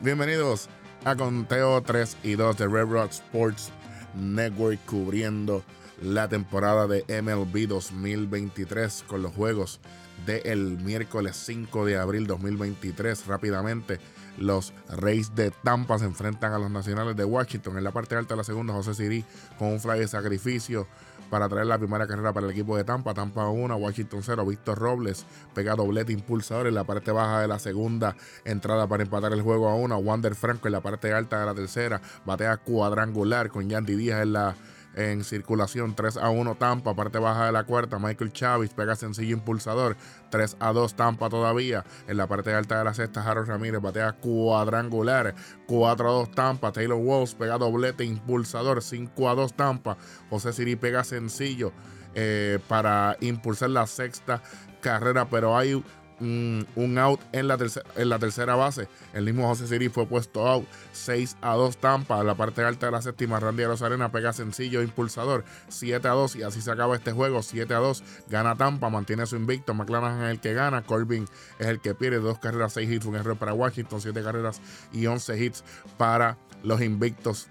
bienvenidos a Conteo 3 y 2 de Red Rock Sports Network cubriendo la temporada de MLB 2023 con los juegos del miércoles 5 de abril 2023. Rápidamente, los Reyes de Tampa se enfrentan a los Nacionales de Washington. En la parte alta de la segunda, José Siri con un fly de sacrificio para traer la primera carrera para el equipo de Tampa. Tampa 1, Washington 0. Víctor Robles pega doblete impulsador en la parte baja de la segunda entrada para empatar el juego a 1. Wander Franco en la parte alta de la tercera. Batea cuadrangular con Yandy Díaz en la en circulación 3 a 1 Tampa, parte baja de la cuarta, Michael Chávez pega sencillo impulsador, 3 a 2 Tampa todavía, en la parte alta de la sexta, Harold Ramírez batea cuadrangular, 4 a 2 Tampa, Taylor Walls pega doblete impulsador, 5 a 2 Tampa, José Siri pega sencillo eh, para impulsar la sexta carrera, pero hay un, out en la, tercera, en la tercera base. El mismo José Siri fue puesto out 6 a 2 Tampa. La parte alta de la séptima, Randy Rosarena pega sencillo impulsador 7 a 2 y así se acaba este juego 7 a 2. Gana Tampa, mantiene su invicto. McLaren es el que gana. Corbin es el que pierde. Dos carreras, 6 hits, un error para Washington, 7 carreras y 11 hits para los invictos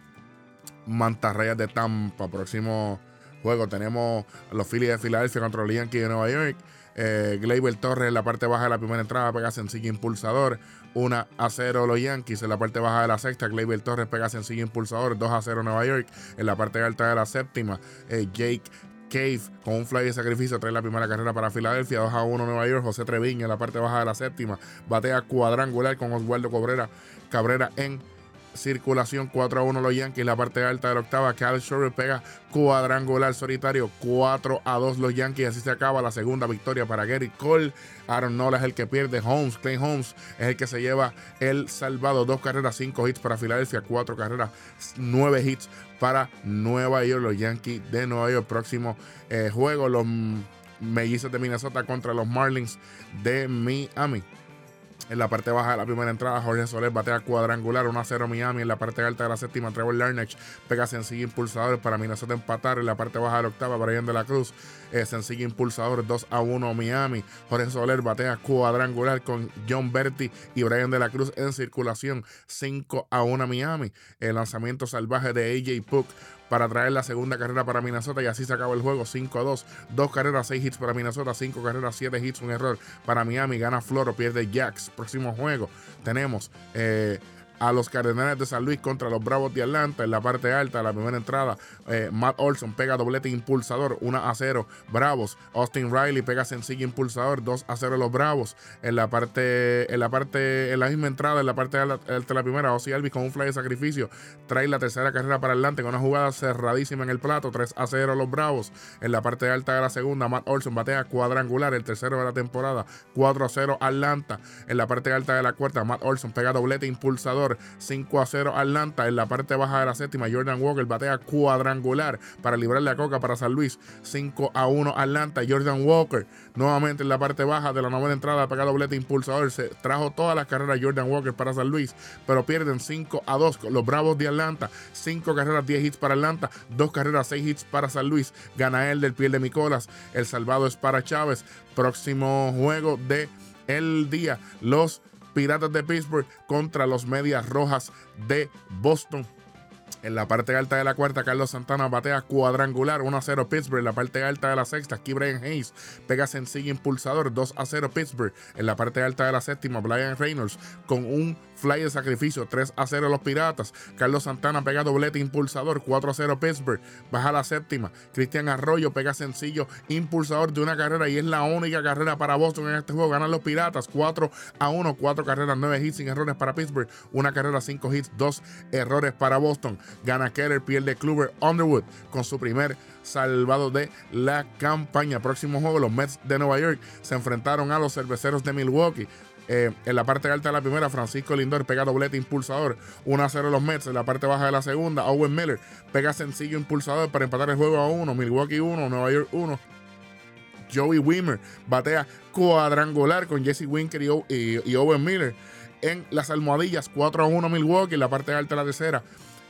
Mantarrayas de Tampa. Próximo juego tenemos los Phillies de Filadelfia contra los Yankees de Nueva York. Eh, Torres en la parte baja de la primera entrada pega sencillo impulsador. 1 a 0 los Yankees en la parte baja de la sexta. Gleyber Torres pega sencillo impulsador. 2 a 0 Nueva York en la parte alta de la séptima. Eh, Jake Cave con un fly de sacrificio trae la primera carrera para Filadelfia. 2 a 1 Nueva York. José Treviño en la parte baja de la séptima. Batea cuadrangular con Oswaldo Cabrera, Cabrera en circulación 4 a 1 los Yankees. La parte alta de la octava, Cal Shore pega cuadrangular solitario 4 a 2 los Yankees. Así se acaba la segunda victoria para Gary Cole. Aaron Nola es el que pierde. Holmes, Clay Holmes es el que se lleva el salvado. Dos carreras, cinco hits para Filadelfia, cuatro carreras, nueve hits para Nueva York. Los Yankees de Nueva York. Próximo eh, juego, los mellizos de Minnesota contra los Marlins de Miami. En la parte baja de la primera entrada, Jorge Soler batea cuadrangular 1 a 0 Miami. En la parte alta de la séptima, Trevor Larnach pega sencillo impulsador para Minnesota empatar. En la parte baja de la octava, Brian de la Cruz, eh, sencillo impulsador 2 a 1 Miami. Jorge Soler batea cuadrangular con John Berti y Brian de la Cruz en circulación 5 a 1 Miami. El lanzamiento salvaje de AJ Puck para traer la segunda carrera para Minnesota y así se acaba el juego 5 a 2. Dos carreras, 6 hits para Minnesota, 5 carreras, 7 hits, un error para Miami. Gana Floro, pierde Jacks. Próximo juego tenemos eh, a los Cardenales de San Luis contra los Bravos de Atlanta en la parte alta, la primera entrada. Eh, Matt Olson pega doblete impulsador, 1 a 0. Bravos. Austin Riley pega sencillo impulsador, 2 a 0 los Bravos. En la parte, en la parte, en la misma entrada, en la parte alta de la primera, Ozzy Alvis con un fly de sacrificio trae la tercera carrera para adelante con una jugada cerradísima en el plato, 3 a 0 los Bravos. En la parte alta de la segunda, Matt Olson batea cuadrangular, el tercero de la temporada, 4 a 0 Atlanta. En la parte alta de la cuarta, Matt Olson pega doblete impulsador 5 a 0 Atlanta. En la parte baja de la séptima, Jordan Walker batea cuadrangular para librarle a Coca para San Luis. 5 a 1 Atlanta. Jordan Walker nuevamente en la parte baja de la novena entrada pega doblete impulsador. Se trajo todas las carreras Jordan Walker para San Luis, pero pierden 5 a 2 los Bravos de Atlanta. 5 carreras, 10 hits para Atlanta. 2 carreras, 6 hits para San Luis. Gana él del piel de Micolas. El salvado es para Chávez. Próximo juego de el día. Los Piratas de Pittsburgh contra los Medias Rojas de Boston. En la parte alta de la cuarta, Carlos Santana batea cuadrangular 1 a 0 Pittsburgh. En la parte alta de la sexta, aquí Brian Hayes pega sencillo impulsador 2 a 0 Pittsburgh. En la parte alta de la séptima, Brian Reynolds con un fly de sacrificio 3 a 0 los Piratas. Carlos Santana pega doblete impulsador 4 a 0 Pittsburgh. Baja la séptima. Cristian Arroyo pega sencillo impulsador de una carrera y es la única carrera para Boston en este juego. Ganan los Piratas 4 a 1. 4 carreras, 9 hits sin errores para Pittsburgh. Una carrera, 5 hits, 2 errores para Boston. Gana Keller, pierde Kluber Underwood con su primer salvado de la campaña. Próximo juego, los Mets de Nueva York se enfrentaron a los cerveceros de Milwaukee. Eh, en la parte alta de la primera, Francisco Lindor pega doblete impulsador, 1 a 0 los Mets. En la parte baja de la segunda, Owen Miller pega sencillo impulsador para empatar el juego a 1. Milwaukee 1, Nueva York 1. Joey Wimmer batea cuadrangular con Jesse Winker y, Owen Miller en las almohadillas 4 a 1 Milwaukee. En la parte alta de la tercera,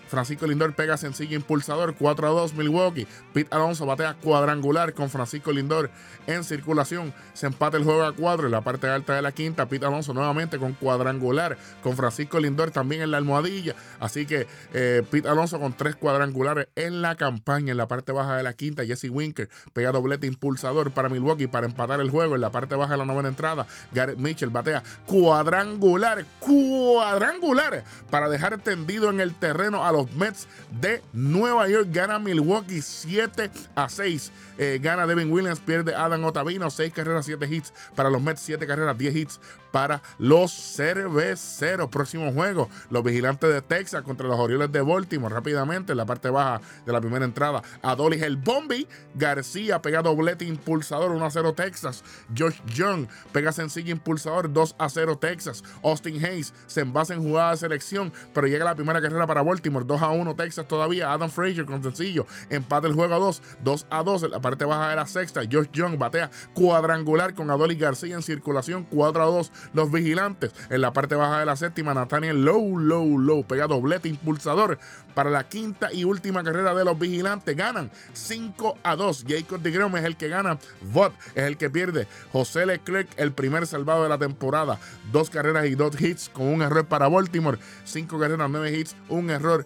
Francisco Lindor pega sencillo impulsador 4 a 2 Milwaukee. Pete Alonso batea cuadrangular con Francisco Lindor en circulación. Se empata el juego a 4 en la parte alta de la quinta. Pete Alonso nuevamente con cuadrangular con Francisco Lindor también en la almohadilla. Así que eh, Pete Alonso con tres cuadrangulares en la campaña en la parte baja de la quinta. Jesse Winker pega doblete impulsador para Milwaukee para empatar el juego en la parte baja de la novena entrada. Garrett Mitchell batea cuadrangular, cuadrangular para dejar tendido en el terreno a los Mets de Nueva York. Gana Milwaukee 7 a 6. Eh, gana Devin Williams, pierde Adam Otavino, 6 carreras, 7 hits para los Mets, 7 carreras, 10 hits para los cerveceros. Próximo juego, los vigilantes de Texas contra los Orioles de Baltimore. Rápidamente, en la parte baja de la primera entrada, Adolis el Bombi. García pega doblete impulsador 1 a 0 Texas. Josh Young pega sencillo impulsador 2 a 0 Texas. Austin Hayes se envasa en jugada de selección, pero llega la primera carrera para Baltimore 2 a 1 Texas todavía. Adam Frazier con sencillo empate el juego a 2, 2 a 2 en la parte baja de la sexta. Josh Young batea cuadrangular con Adolis García en circulación 4 a 2 los vigilantes. En la parte baja de la séptima, Nathaniel Low, Low, Low, pega doblete impulsador para la quinta y última carrera de los vigilantes. Ganan 5 a 2. Jacob de es el que gana. Vot es el que pierde. José Leclerc, el primer salvado de la temporada. Dos carreras y dos hits con un error para Baltimore. Cinco carreras, nueve hits, un error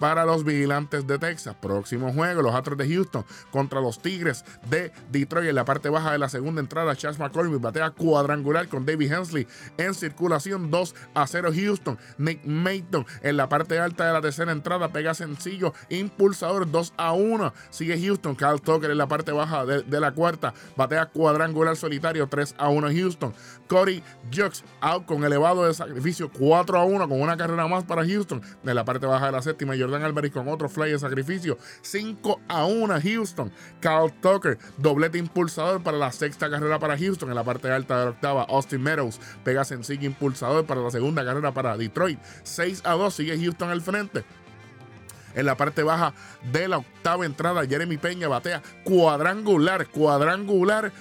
para los vigilantes de Texas. Próximo juego, los Astros de Houston contra los Tigres de Detroit. En la parte baja de la segunda entrada, Chas McCormick batea cuadrangular con David Hensley en circulación 2 a 0 Houston. Nick Mayton en la parte alta de la tercera entrada pega sencillo impulsador 2 a 1. Sigue Houston. Carl Tucker en la parte baja de, la cuarta batea cuadrangular solitario 3 a 1 Houston. Corey Jux out con elevado de sacrificio 4 a 1 con una carrera más para Houston. En la parte baja de la séptima Jordan Alvarez con otro fly de sacrificio 5 a 1 Houston. Carl Tucker doblete impulsador para la sexta carrera para Houston. En la parte alta de la octava Austin Meadows pega sencillo impulsador para la segunda carrera para Detroit. 6 a 2 sigue Houston al frente. En la parte baja de la octava entrada, Jeremy Peña batea cuadrangular, cuadrangular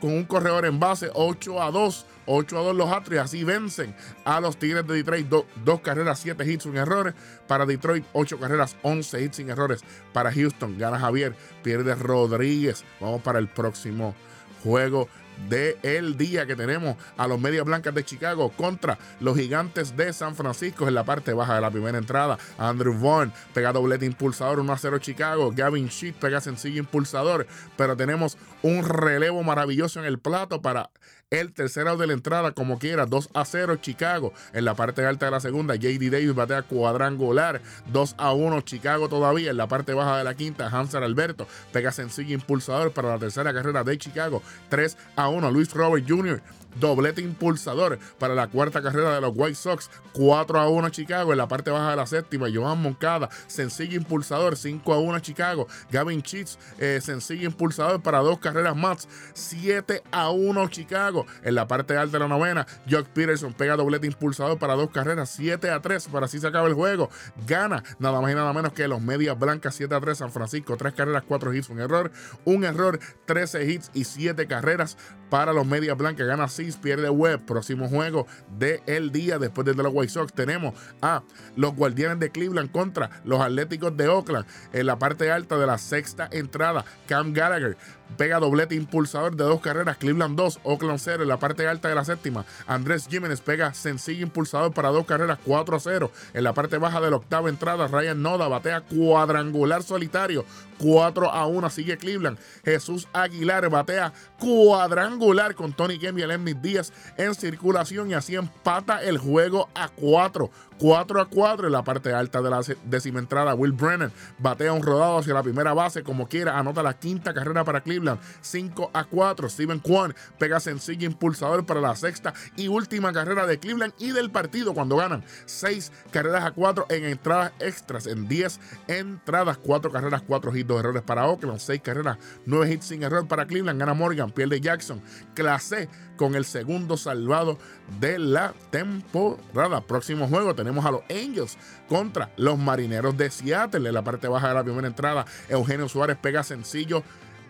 con un corredor en base 8 a 2. 8 a 2 los Atri, así vencen a los Tigres de Detroit. dos carreras, 7 hits sin errores. Para Detroit, 8 carreras, 11 hits sin errores. Para Houston, gana Javier, pierde Rodríguez. Vamos para el próximo juego del el día que tenemos a los Medias Blancas de Chicago contra los Gigantes de San Francisco en la parte baja de la primera entrada. Andrew Vaughn pega doblete impulsador 1 a 0 Chicago. Gavin Sheet pega sencillo impulsador. Pero tenemos un relevo maravilloso en el plato para el tercero de la entrada, como quiera, 2 a 0 Chicago. En la parte alta de la segunda, JD Davis batea cuadrangular, 2 a 1 Chicago todavía. En la parte baja de la quinta, Hanser Alberto pega sencillo impulsador para la tercera carrera de Chicago, 3 a 1 Luis Robert Jr doblete impulsador para la cuarta carrera de los White Sox, 4 a 1 Chicago en la parte baja de la séptima, Joan Moncada, sencillo impulsador, 5 a 1 Chicago, Gavin Cheats, eh, sencillo impulsador para dos carreras más, 7 a 1 Chicago en la parte alta de la novena, Jock Peterson pega doblete impulsador para dos carreras, 7 a 3, para así se acaba el juego, gana nada más y nada menos que los Medias Blancas, 7 a 3 San Francisco, 3 carreras, 4 hits, un error, un error, 13 hits y 7 carreras para los Medias Blancas, gana 6 pierde web. Próximo juego del el día después de los White Sox tenemos a los Guardianes de Cleveland contra los Atléticos de Oakland en la parte alta de la sexta entrada. Cam Gallagher pega doblete impulsador de dos carreras, Cleveland 2, Oakland 0 en la parte alta de la séptima. Andrés Jiménez pega sencillo impulsador para dos carreras, 4 a 0. En la parte baja de la octava entrada, Ryan Noda batea cuadrangular solitario, 4 a 1. Sigue Cleveland. Jesús Aguilar batea cuadrangular con Tony Kemp y el Díaz en circulación y así empata el juego a 4. 4 a 4 en la parte alta de la décima entrada. Will Brennan batea un rodado hacia la primera base como quiera. Anota la quinta carrera para Cleveland. 5 a 4. Steven Kwan pega sencillo impulsador para la sexta y última carrera de Cleveland y del partido cuando ganan 6 carreras a 4 en entradas extras. En 10 entradas, 4 carreras, 4 hits, 2 errores para Oakland. 6 carreras, 9 hits sin error para Cleveland. Gana Morgan, pierde Jackson. Clase con el segundo salvado de la temporada. Próximo juego tenemos a los Angels contra los Marineros de Seattle. En la parte baja de la primera entrada, Eugenio Suárez pega sencillo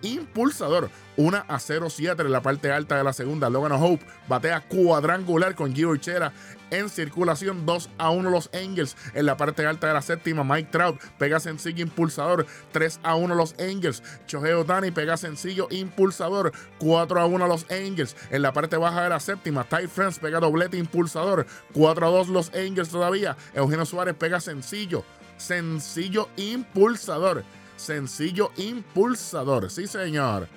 impulsador. 1 a 0 Seattle en la parte alta de la segunda. Logan Hope batea cuadrangular con Gio Urchera en circulación 2 a 1 los Angels en la parte alta de la séptima. Mike Trout pega sencillo impulsador 3 a 1 los Angels. Shohei Otani pega sencillo impulsador 4 a 1 los Angels en la parte baja de la séptima. Ty France pega doblete impulsador 4 a 2 los Angels todavía. Eugenio Suárez pega sencillo sencillo impulsador. Sencillo impulsador. Sí, señor.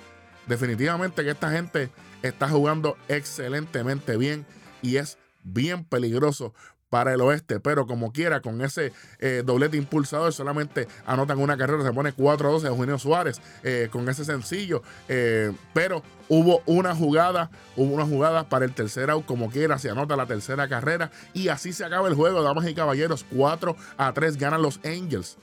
Definitivamente que esta gente está jugando excelentemente bien y es bien peligroso para el oeste, pero como quiera, con ese eh, doblete impulsador, solamente anotan una carrera, se pone 4-12 a Eugenio Suárez eh, con ese sencillo, eh, pero hubo una jugada, hubo una jugada para el tercer out, como quiera, se anota la tercera carrera y así se acaba el juego, damas y caballeros, 4 a 3 ganan los Angels,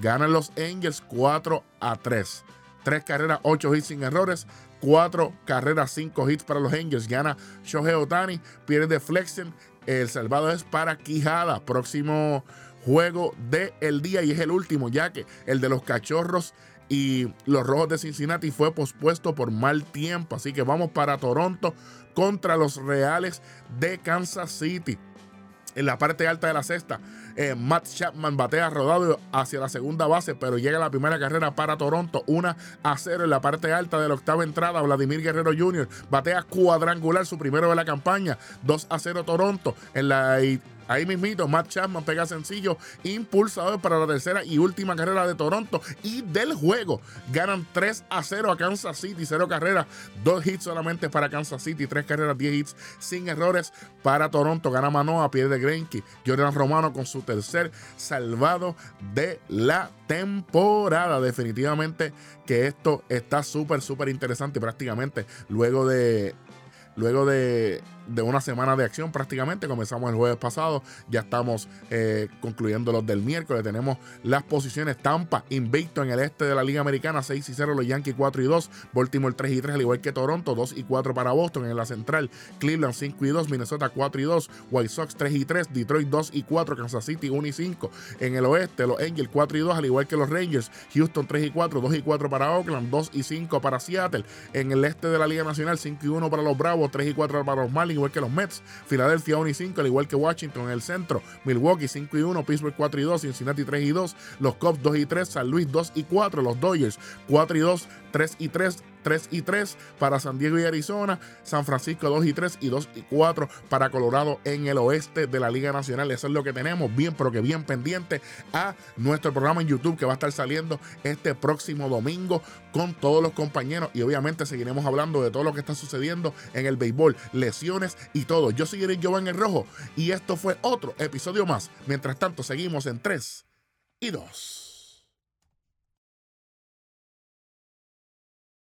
ganan los Angels 4 a 3. Tres carreras, ocho hits sin errores. Cuatro carreras, cinco hits para los Angels. Gana Shohei Otani, pierde Flexion. El salvado es para Quijada. Próximo juego del día y es el último, ya que el de los cachorros y los rojos de Cincinnati fue pospuesto por mal tiempo. Así que vamos para Toronto contra los Reales de Kansas City en la parte alta de la cesta. Eh, Matt Chapman batea rodado hacia la segunda base, pero llega la primera carrera para Toronto, 1 a 0 en la parte alta de la octava entrada. Vladimir Guerrero Jr. batea cuadrangular, su primero de la campaña, 2 a 0 Toronto en la Ahí mismito, Matt Chapman pega sencillo, impulsador para la tercera y última carrera de Toronto y del juego. Ganan 3 a 0 a Kansas City, 0 carreras, 2 hits solamente para Kansas City, 3 carreras, 10 hits sin errores para Toronto. Gana Manoa, pierde Greinke. Jordan Romano con su tercer salvado de la temporada. Definitivamente que esto está súper, súper interesante prácticamente luego de luego de de una semana de acción prácticamente. Comenzamos el jueves pasado, ya estamos eh, concluyendo los del miércoles. Tenemos las posiciones Tampa, invicto en el este de la Liga Americana, 6 y 0 los Yankees 4 y 2, Baltimore 3 y 3, al igual que Toronto, 2 y 4 para Boston en la central, Cleveland 5 y 2, Minnesota 4 y 2, White Sox 3 y 3, Detroit 2 y 4, Kansas City 1 y 5. En el oeste, los Angels 4 y 2, al igual que los Rangers, Houston 3 y 4, 2 y 4 para Oakland, 2 y 5 para Seattle. En el este de la Liga Nacional, 5 y 1 para los Bravos, 3 y 4 para los Marlins, igual que los Mets, Filadelfia 1 y 5, al igual que Washington en el centro, Milwaukee 5 y 1, Pittsburgh 4 y 2, Cincinnati 3 y 2, los Cubs 2 y 3, San Luis 2 y 4, los Dodgers 4 y 2, 3 y 3, 3 y 3 para San Diego y Arizona, San Francisco 2 y 3 y 2 y 4 para Colorado en el oeste de la Liga Nacional. Eso es lo que tenemos, bien, pero que bien pendiente a nuestro programa en YouTube que va a estar saliendo este próximo domingo con todos los compañeros y obviamente seguiremos hablando de todo lo que está sucediendo en el béisbol, lesiones y todo. Yo seguiré en el Rojo y esto fue otro episodio más. Mientras tanto, seguimos en 3 y 2.